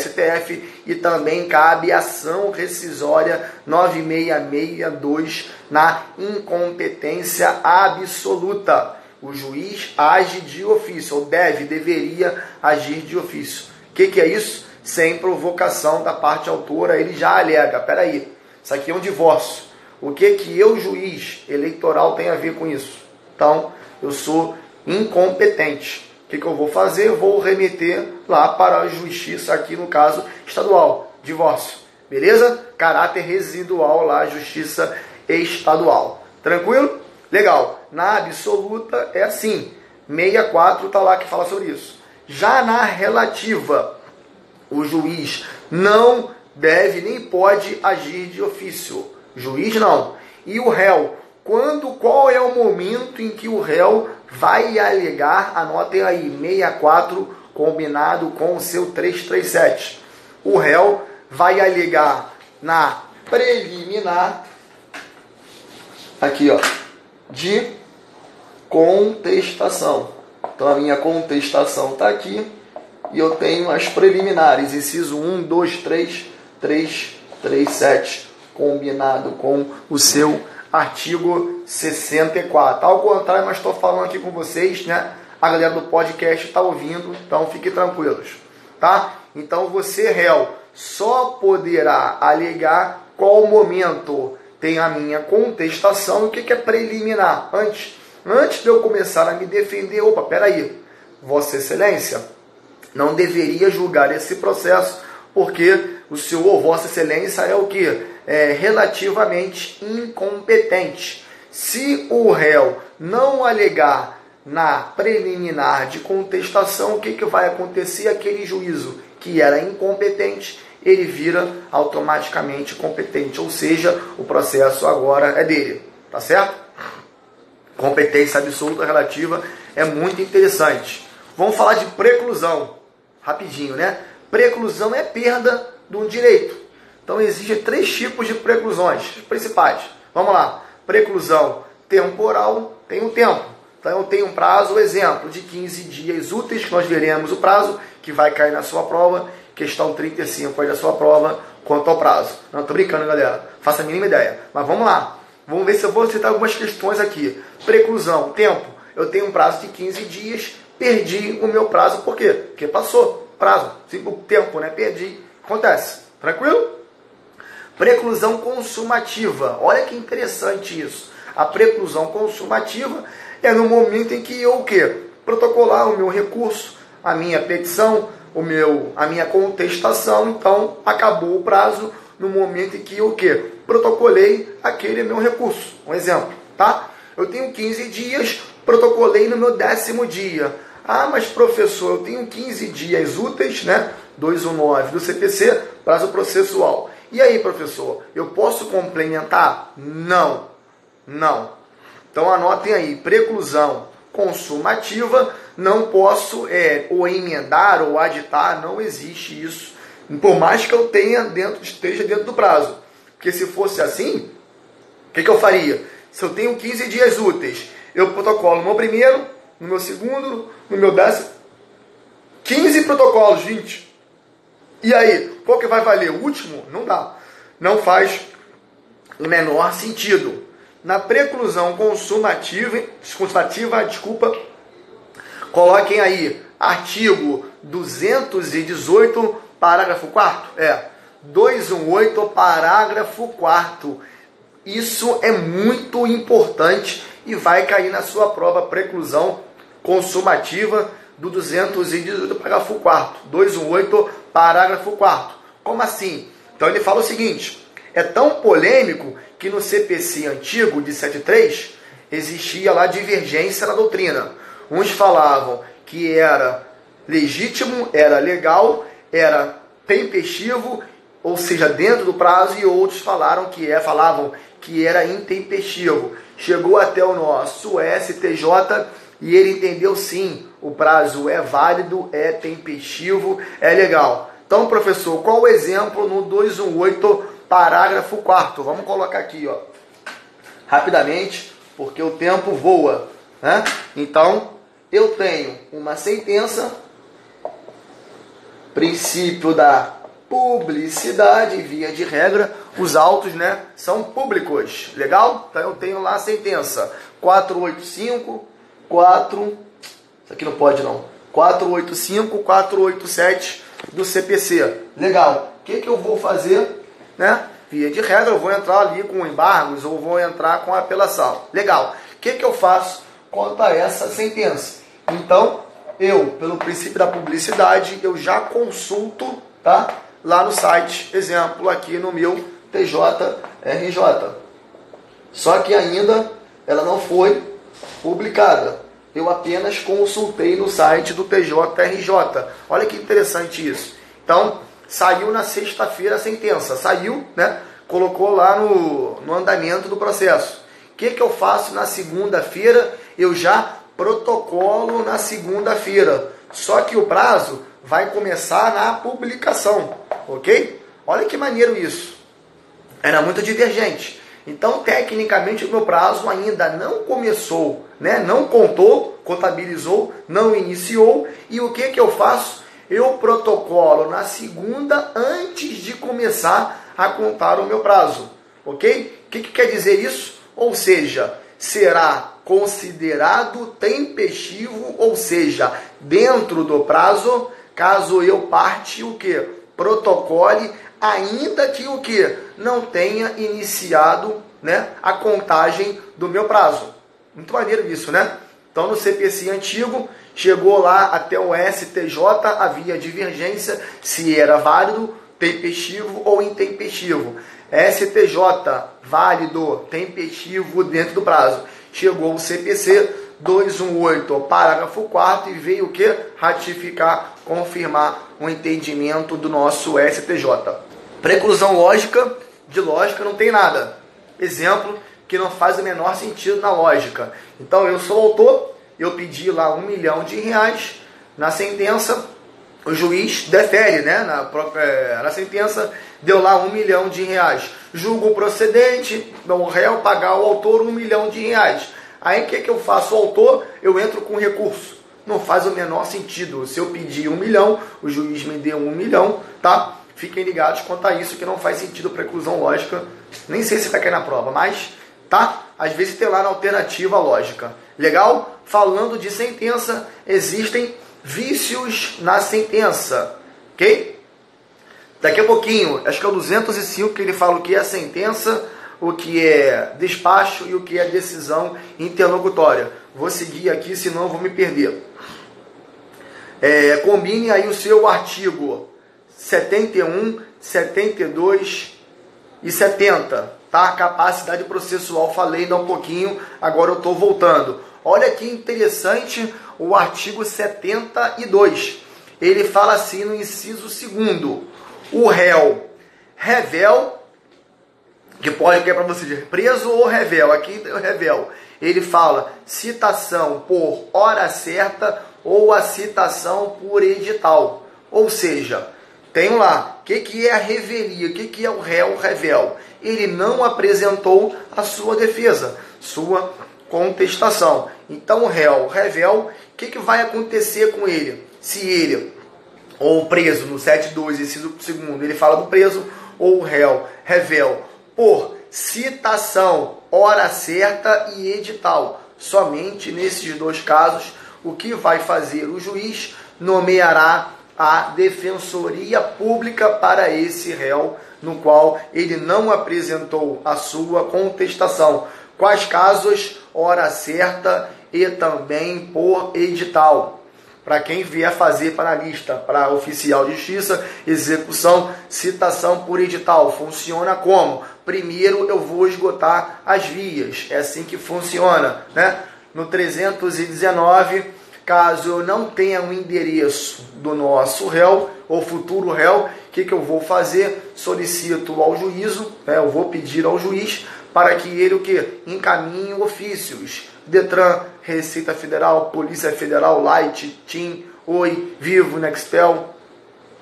STF e também cabe ação rescisória 9662 na incompetência absoluta. O juiz age de ofício, ou deve, deveria agir de ofício. O que, que é isso? Sem provocação da parte autora, ele já alega. Peraí, isso aqui é um divórcio. O que que eu, juiz eleitoral, tem a ver com isso? Então, eu sou incompetente. O que, que eu vou fazer? Vou remeter lá para a justiça, aqui no caso estadual, divórcio. Beleza? Caráter residual lá, justiça estadual. Tranquilo? Legal. Na absoluta é assim. 64 está lá que fala sobre isso. Já na relativa, o juiz não deve nem pode agir de ofício. Juiz não. E o réu, quando qual é o momento em que o réu vai alegar, anotem aí, 64 combinado com o seu 337. O réu vai alegar na preliminar aqui, ó, de contestação. Então a minha contestação está aqui e eu tenho as preliminares, inciso 1, 2, 3, 3, 3, 7, combinado com o seu artigo 64. Ao contrário, mas estou falando aqui com vocês, né? A galera do podcast está ouvindo, então fiquem tranquilos, tá? Então você, réu, só poderá alegar qual momento tem a minha contestação o que, é preliminar. Antes, antes de eu começar a me defender, opa, peraí, Vossa Excelência não deveria julgar esse processo, porque o senhor Vossa Excelência é o que? É relativamente incompetente. Se o réu não alegar na preliminar de contestação, o que, que vai acontecer? Aquele juízo que era incompetente, ele vira automaticamente competente, ou seja, o processo agora é dele, tá certo? Competência absoluta relativa é muito interessante. Vamos falar de preclusão, rapidinho, né? Preclusão é perda de um direito. Então existem três tipos de preclusões principais. Vamos lá. Preclusão temporal tem um tempo. Então tenho um prazo, exemplo, de 15 dias úteis, que nós veremos o prazo que vai cair na sua prova, questão 35 aí da sua prova, quanto ao prazo. Não, tô brincando, galera. Faça a mínima ideia. Mas vamos lá. Vamos ver se eu vou citar algumas questões aqui. Preclusão, tempo. Eu tenho um prazo de 15 dias, perdi o meu prazo, por quê? Porque passou prazo, tempo, né? Perdi. Acontece. Tranquilo? Preclusão consumativa. Olha que interessante isso. A preclusão consumativa é no momento em que eu o quê? Protocolar o meu recurso, a minha petição, o meu, a minha contestação, então acabou o prazo no momento em que eu o quê? Protocolei aquele meu recurso. Um exemplo, tá? Eu tenho 15 dias, protocolei no meu décimo dia. Ah, mas professor, eu tenho 15 dias úteis, né? 219 do CPC, prazo processual. E aí, professor, eu posso complementar? Não. Não. Então anotem aí, preclusão consumativa, não posso é, ou emendar ou aditar, não existe isso. Por mais que eu tenha dentro, esteja dentro do prazo. Porque se fosse assim, o que, que eu faria? Se eu tenho 15 dias úteis, eu protocolo no meu primeiro, no meu segundo, no meu décimo. 15 protocolos, gente. E aí, qual que vai valer? O último? Não dá. Não faz o menor sentido. Na preclusão consumativa, consumativa, desculpa, coloquem aí artigo 218, parágrafo 4 É, 218, parágrafo 4 Isso é muito importante e vai cair na sua prova preclusão consumativa do 218, parágrafo 4 218, parágrafo 4 Como assim? Então ele fala o seguinte: é tão polêmico que no CPC antigo de 73 existia lá divergência na doutrina. Uns falavam que era legítimo, era legal, era tempestivo, ou seja, dentro do prazo, e outros falaram que é, falavam que era intempestivo. Chegou até o nosso STJ e ele entendeu sim, o prazo é válido, é tempestivo, é legal. Então, professor, qual o exemplo no 218, parágrafo 4 Vamos colocar aqui, ó, rapidamente, porque o tempo voa. Né? Então, eu tenho uma sentença, princípio da publicidade, via de regra, os autos né, são públicos. Legal? Então eu tenho lá a sentença 485, 4. Isso aqui não pode não. 485, 487 do CPC. Legal. O que, que eu vou fazer? Né? Via de regra, eu vou entrar ali com embargos ou vou entrar com apelação. Legal. O que, que eu faço quanto a essa sentença? Então, eu, pelo princípio da publicidade, eu já consulto, tá? Lá no site, exemplo, aqui no meu TJRJ. Só que ainda ela não foi publicada. Eu apenas consultei no site do TJRJ. Olha que interessante isso. Então, saiu na sexta-feira a sentença. Saiu, né? Colocou lá no, no andamento do processo. O que, que eu faço na segunda-feira? Eu já protocolo na segunda-feira. Só que o prazo vai começar na publicação, ok? Olha que maneiro isso. Era muito divergente. Então, tecnicamente, o meu prazo ainda não começou, né? não contou, contabilizou, não iniciou. E o que, que eu faço? Eu protocolo na segunda antes de começar a contar o meu prazo. Ok? O que, que quer dizer isso? Ou seja, será considerado tempestivo, ou seja, dentro do prazo, caso eu parte o que? Protocole ainda que o que não tenha iniciado né, a contagem do meu prazo. Muito maneiro isso, né? Então no CPC antigo chegou lá até o STJ, havia divergência se era válido, tempestivo ou intempestivo. STJ, válido, tempestivo dentro do prazo. Chegou o CPC 218, parágrafo 4 e veio o que? Ratificar, confirmar o entendimento do nosso STJ. Preclusão lógica, de lógica não tem nada. Exemplo que não faz o menor sentido na lógica. Então eu sou autor, eu pedi lá um milhão de reais na sentença, o juiz defere, né? Na, própria, é, na sentença deu lá um milhão de reais. Julgo procedente, o réu pagar ao autor um milhão de reais. Aí o que, que eu faço? O autor, eu entro com recurso. Não faz o menor sentido. Se eu pedir um milhão, o juiz me deu um milhão, tá? Fiquem ligados quanto a isso, que não faz sentido preclusão lógica. Nem sei se vai cair na prova, mas tá? Às vezes tem lá na alternativa lógica. Legal? Falando de sentença, existem vícios na sentença. Ok? Daqui a pouquinho, acho que é o 205 que ele fala o que é sentença, o que é despacho e o que é decisão interlocutória. Vou seguir aqui, senão vou me perder. É, combine aí o seu artigo 71, 72 e 70. Tá? Capacidade processual, falei ainda um pouquinho, agora eu estou voltando. Olha que interessante o artigo 72. Ele fala assim no inciso 2 o réu revel, que pode que é para você dizer preso ou revel, aqui é o revel. Ele fala citação por hora certa ou a citação por edital. Ou seja, tem lá, o que, que é a revelia? O que, que é o réu revel? Ele não apresentou a sua defesa, sua contestação. Então, o réu revel, o que, que vai acontecer com ele? Se ele, ou preso, no 7.2, inciso segundo, ele fala do preso, ou o réu revel, por citação, hora certa e edital. Somente nesses dois casos, o que vai fazer o juiz nomeará a defensoria pública para esse réu, no qual ele não apresentou a sua contestação. Quais casos? Hora certa e também por edital. Para quem vier fazer para a lista, para oficial de justiça, execução, citação por edital. Funciona como? Primeiro eu vou esgotar as vias. É assim que funciona, né? No 319 Caso eu não tenha um endereço do nosso réu ou futuro réu, o que, que eu vou fazer? Solicito ao juízo, né, eu vou pedir ao juiz para que ele o que? Encaminhe ofícios. Detran, Receita Federal, Polícia Federal, Light, TIM, Oi, Vivo, Nextel,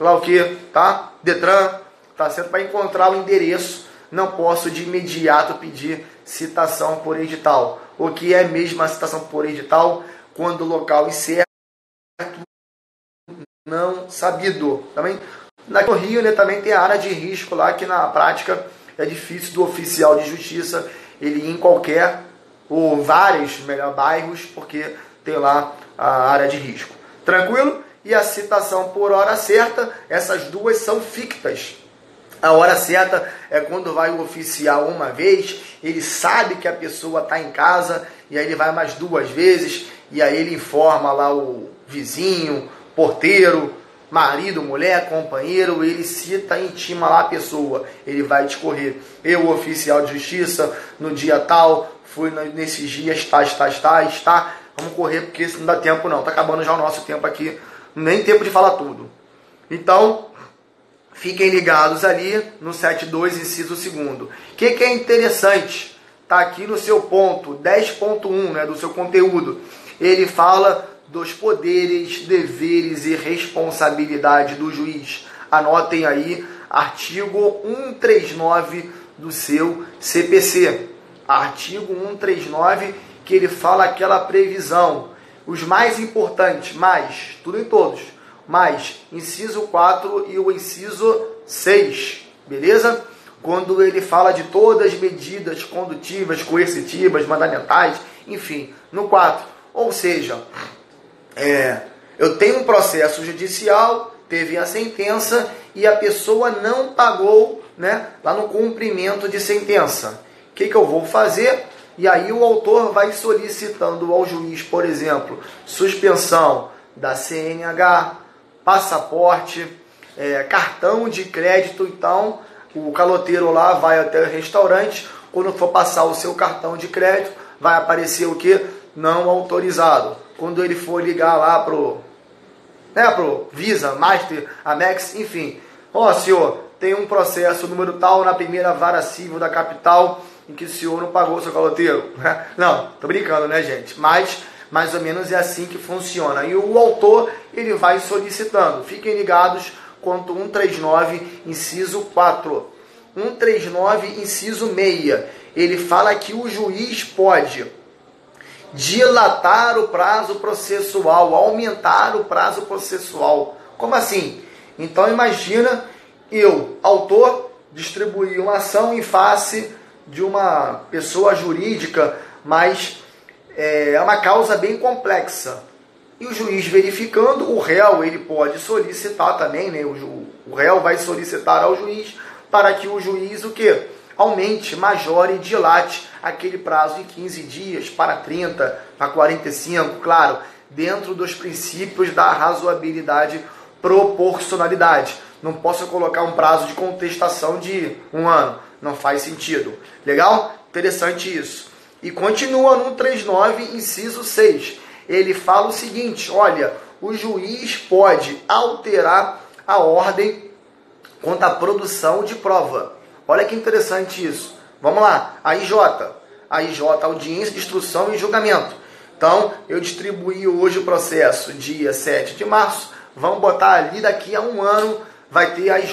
lá o que, tá? Detran, tá certo? Para encontrar o endereço, não posso de imediato pedir citação por edital. O que é mesmo a citação por edital? Quando local incerto não sabido. Também no Rio né, também tem a área de risco lá que na prática é difícil do oficial de justiça ele ir em qualquer ou vários melhor bairros porque tem lá a área de risco. Tranquilo? E a citação por hora certa, essas duas são fictas. A hora certa é quando vai o oficial uma vez, ele sabe que a pessoa está em casa, e aí ele vai mais duas vezes, e aí ele informa lá o vizinho, porteiro, marido, mulher, companheiro, ele cita, intima lá a pessoa. Ele vai discorrer. Eu, oficial de justiça, no dia tal, fui nesses dias, está, está, está, está. Vamos correr porque não dá tempo não. Tá acabando já o nosso tempo aqui. Nem tempo de falar tudo. Então, fiquem ligados ali no 72, inciso 2. O que, que é interessante? Tá aqui no seu ponto 10.1 né, do seu conteúdo. Ele fala dos poderes, deveres e responsabilidade do juiz. Anotem aí, artigo 139 do seu CPC. Artigo 139, que ele fala aquela previsão. Os mais importantes, mais, tudo em todos, mais inciso 4 e o inciso 6, beleza? Quando ele fala de todas as medidas condutivas, coercitivas, mandamentais, enfim, no 4. Ou seja, é, eu tenho um processo judicial, teve a sentença e a pessoa não pagou né, lá no cumprimento de sentença. O que, que eu vou fazer? E aí o autor vai solicitando ao juiz, por exemplo, suspensão da CNH, passaporte, é, cartão de crédito. Então, o caloteiro lá vai até o restaurante, quando for passar o seu cartão de crédito, vai aparecer o que? Não autorizado quando ele for ligar lá pro, né, pro Visa, Master, Amex, enfim. Ó, oh, senhor, tem um processo número tal na primeira vara civil da capital em que o senhor não pagou seu caloteiro. Não, tô brincando, né, gente? Mas mais ou menos é assim que funciona. E o autor, ele vai solicitando. Fiquem ligados quanto 139, inciso 4. 139, inciso 6. Ele fala que o juiz pode dilatar o prazo processual, aumentar o prazo processual. Como assim? Então imagina eu, autor, distribuir uma ação em face de uma pessoa jurídica, mas é, é uma causa bem complexa. E o juiz verificando, o réu ele pode solicitar também, né? O, o réu vai solicitar ao juiz para que o juiz o quê? Aumente, majore dilate aquele prazo de 15 dias para 30, para 45, claro, dentro dos princípios da razoabilidade, proporcionalidade. Não posso colocar um prazo de contestação de um ano, não faz sentido. Legal? Interessante isso. E continua no 39, inciso 6. Ele fala o seguinte: olha, o juiz pode alterar a ordem quanto à produção de prova. Olha que interessante isso. Vamos lá, a IJ. A IJ, audiência instrução e julgamento. Então, eu distribuí hoje o processo dia 7 de março. Vamos botar ali daqui a um ano vai ter a IJ.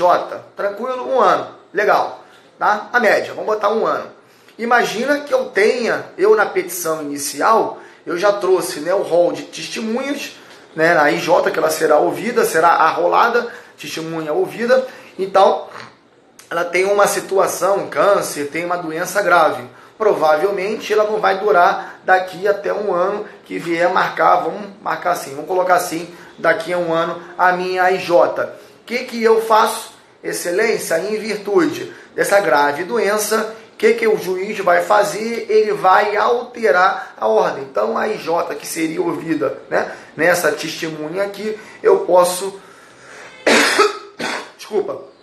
Tranquilo? Um ano. Legal. Tá? A média, vamos botar um ano. Imagina que eu tenha, eu na petição inicial, eu já trouxe né, o rol de testemunhas, né, na IJ, que ela será ouvida, será arrolada, testemunha ouvida. Então, ela tem uma situação, um câncer, tem uma doença grave. Provavelmente ela não vai durar daqui até um ano que vier marcar, vamos marcar assim, vamos colocar assim, daqui a um ano a minha IJ. O que, que eu faço? Excelência, em virtude dessa grave doença, o que, que o juiz vai fazer? Ele vai alterar a ordem. Então a IJ que seria ouvida né, nessa testemunha aqui, eu posso. Desculpa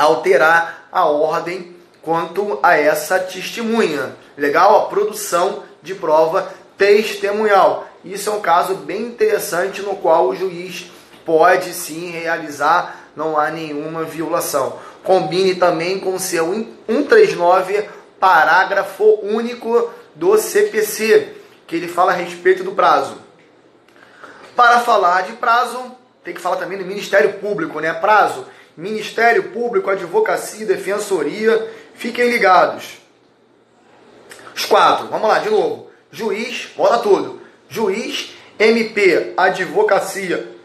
alterar a ordem quanto a essa testemunha. Legal? A produção de prova testemunhal. Isso é um caso bem interessante no qual o juiz pode sim realizar, não há nenhuma violação. Combine também com o seu 139, parágrafo único do CPC, que ele fala a respeito do prazo. Para falar de prazo, tem que falar também do Ministério Público, né? Prazo Ministério Público, Advocacia e Defensoria. Fiquem ligados. Os quatro, vamos lá, de novo. Juiz, bora tudo. Juiz, MP, Advocacia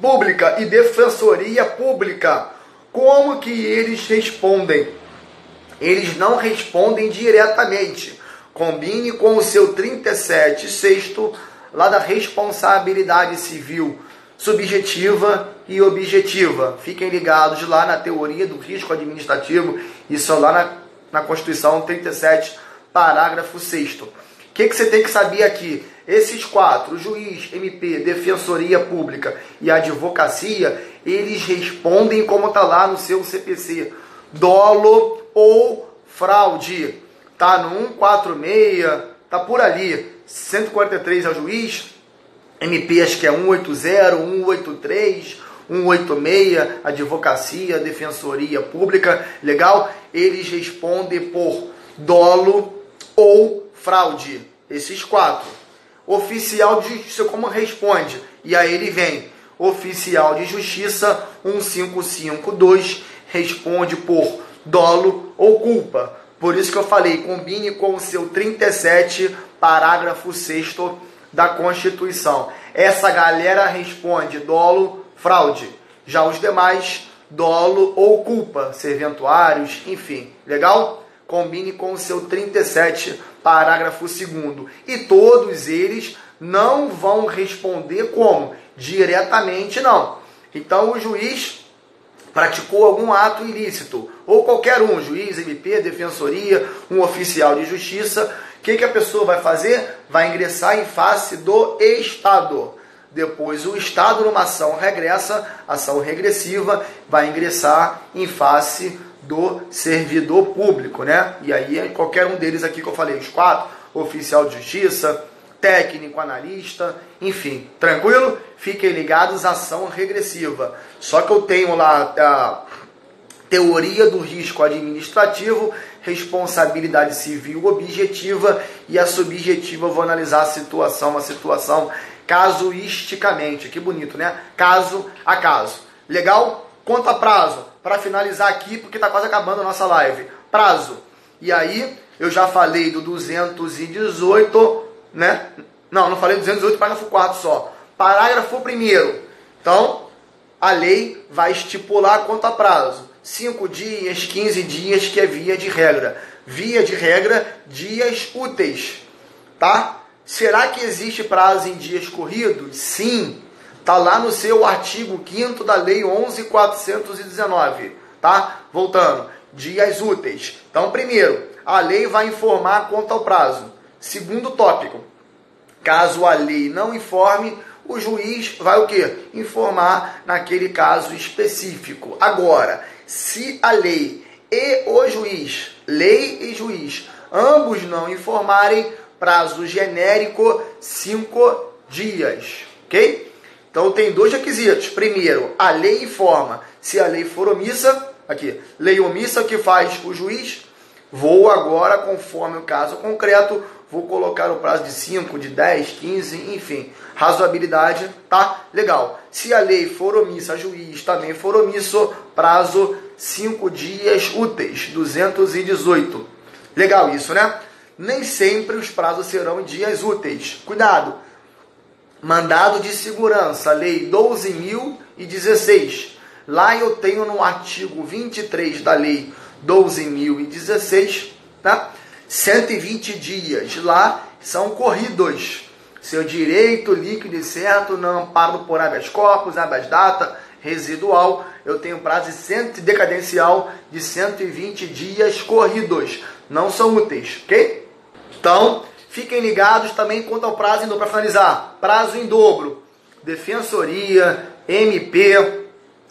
Pública e Defensoria Pública, como que eles respondem? Eles não respondem diretamente. Combine com o seu 37 sexto lá da responsabilidade civil subjetiva e objetiva. Fiquem ligados lá na teoria do risco administrativo, isso lá na, na Constituição 37, parágrafo 6 O que, que você tem que saber aqui? Esses quatro, juiz, MP, defensoria pública e advocacia, eles respondem como está lá no seu CPC, dolo ou fraude. Tá no 146, tá por ali. 143 é o juiz, MP acho que é 180, 183, 186, advocacia, defensoria pública, legal? Eles respondem por dolo ou fraude. Esses quatro. Oficial de justiça, como responde? E aí ele vem. Oficial de justiça 1552 responde por dolo ou culpa. Por isso que eu falei, combine com o seu 37, parágrafo 6 da Constituição. Essa galera responde dolo, fraude. Já os demais, dolo ou culpa, serventuários, enfim. Legal? Combine com o seu 37, parágrafo 2 E todos eles não vão responder como? Diretamente, não. Então o juiz praticou algum ato ilícito, ou qualquer um, juiz, MP, defensoria, um oficial de justiça, o que, que a pessoa vai fazer? Vai ingressar em face do Estado. Depois o Estado, numa ação regressa, ação regressiva, vai ingressar em face do servidor público, né? E aí qualquer um deles aqui que eu falei, os quatro, oficial de justiça, técnico, analista, enfim, tranquilo? Fiquem ligados, ação regressiva. Só que eu tenho lá a teoria do risco administrativo, responsabilidade civil objetiva e a subjetiva eu vou analisar a situação, a situação casuisticamente. Que bonito, né? Caso a caso. Legal? Quanto a prazo, para finalizar aqui, porque está quase acabando a nossa live. Prazo. E aí, eu já falei do 218 né? Não, não falei 208, parágrafo 4 só. Parágrafo 1 Então, a lei vai estipular quanto a prazo. 5 dias, 15 dias, que é via de regra. Via de regra, dias úteis. Tá? Será que existe prazo em dias corridos? Sim. Tá lá no seu artigo 5 da lei 11.419. Tá? Voltando. Dias úteis. Então, primeiro, a lei vai informar quanto ao prazo. Segundo tópico, caso a lei não informe, o juiz vai o quê? Informar naquele caso específico. Agora, se a lei e o juiz, lei e juiz, ambos não informarem, prazo genérico, cinco dias, ok? Então tem dois requisitos. Primeiro, a lei informa. Se a lei for omissa, aqui, lei omissa que faz o juiz, vou agora, conforme o caso concreto, vou colocar o prazo de 5, de 10, 15, enfim. Razoabilidade, tá? Legal. Se a lei for omissa, juiz também for omisso, prazo 5 dias úteis, 218. Legal isso, né? Nem sempre os prazos serão dias úteis. Cuidado! Mandado de segurança, lei 12.016. Lá eu tenho no artigo 23 da lei 12.016, tá? 120 dias lá são corridos. Seu direito líquido e certo, não amparo por habeas corpus, habeas data, residual. Eu tenho prazo de decadencial de 120 dias corridos. Não são úteis, ok? Então, fiquem ligados também quanto ao prazo em dobro. Para finalizar, prazo em dobro. Defensoria, MP,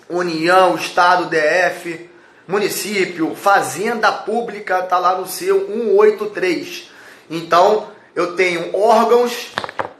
União, Estado, DF, município, fazenda pública, está lá no seu 183. Então, eu tenho órgãos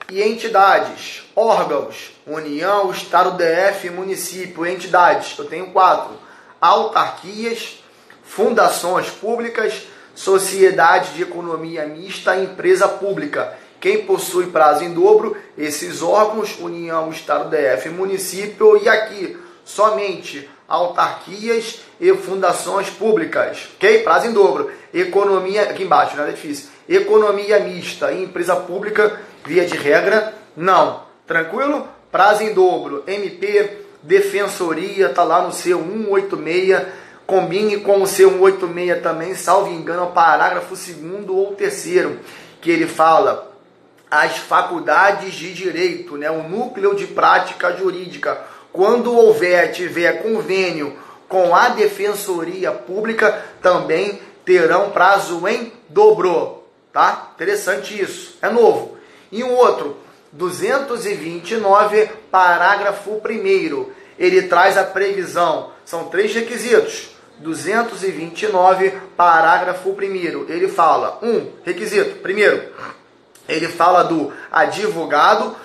e entidades. Órgãos, União, Estado, DF, município, entidades. Eu tenho quatro. Autarquias, fundações públicas, sociedade de economia mista, empresa pública. Quem possui prazo em dobro, esses órgãos, União, Estado, DF, município e aqui somente autarquias e fundações públicas. Ok? Prazo em dobro. Economia, aqui embaixo, nada difícil. Economia mista e empresa pública, via de regra, não. Tranquilo? Prazo em dobro. MP, Defensoria, tá lá no C186. Combine com o C186 também, salvo engano, parágrafo 2 ou 3 que ele fala as faculdades de direito, né, o núcleo de prática jurídica. Quando houver, tiver convênio com a Defensoria Pública, também terão prazo em dobro, tá? Interessante isso. É novo. E um outro, 229, parágrafo 1 ele traz a previsão. São três requisitos. 229, parágrafo 1 ele fala, um, requisito, primeiro, ele fala do advogado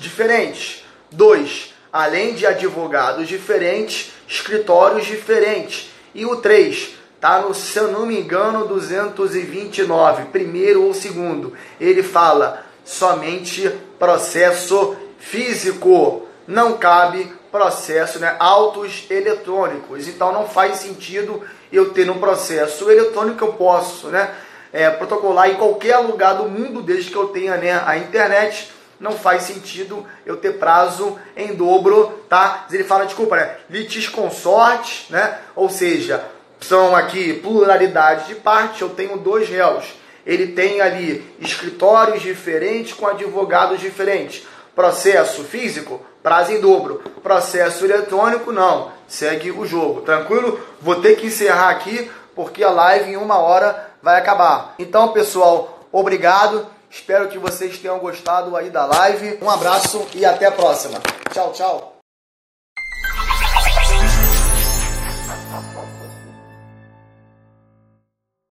diferente. Dois, além de advogados diferentes, escritórios diferentes. E o três, tá no, se eu não me engano, 229, primeiro ou segundo. Ele fala somente processo físico. Não cabe processo, né, autos eletrônicos. Então não faz sentido eu ter um processo eletrônico eu posso, né, é, protocolar em qualquer lugar do mundo desde que eu tenha né, a internet. Não faz sentido eu ter prazo em dobro, tá? Ele fala, desculpa, né? Litis consorte, né? Ou seja, são aqui pluralidade de parte, eu tenho dois réus. Ele tem ali escritórios diferentes com advogados diferentes. Processo físico, prazo em dobro. Processo eletrônico, não. Segue o jogo, tranquilo? Vou ter que encerrar aqui porque a live em uma hora vai acabar. Então, pessoal, obrigado. Espero que vocês tenham gostado aí da live. Um abraço e até a próxima. Tchau, tchau.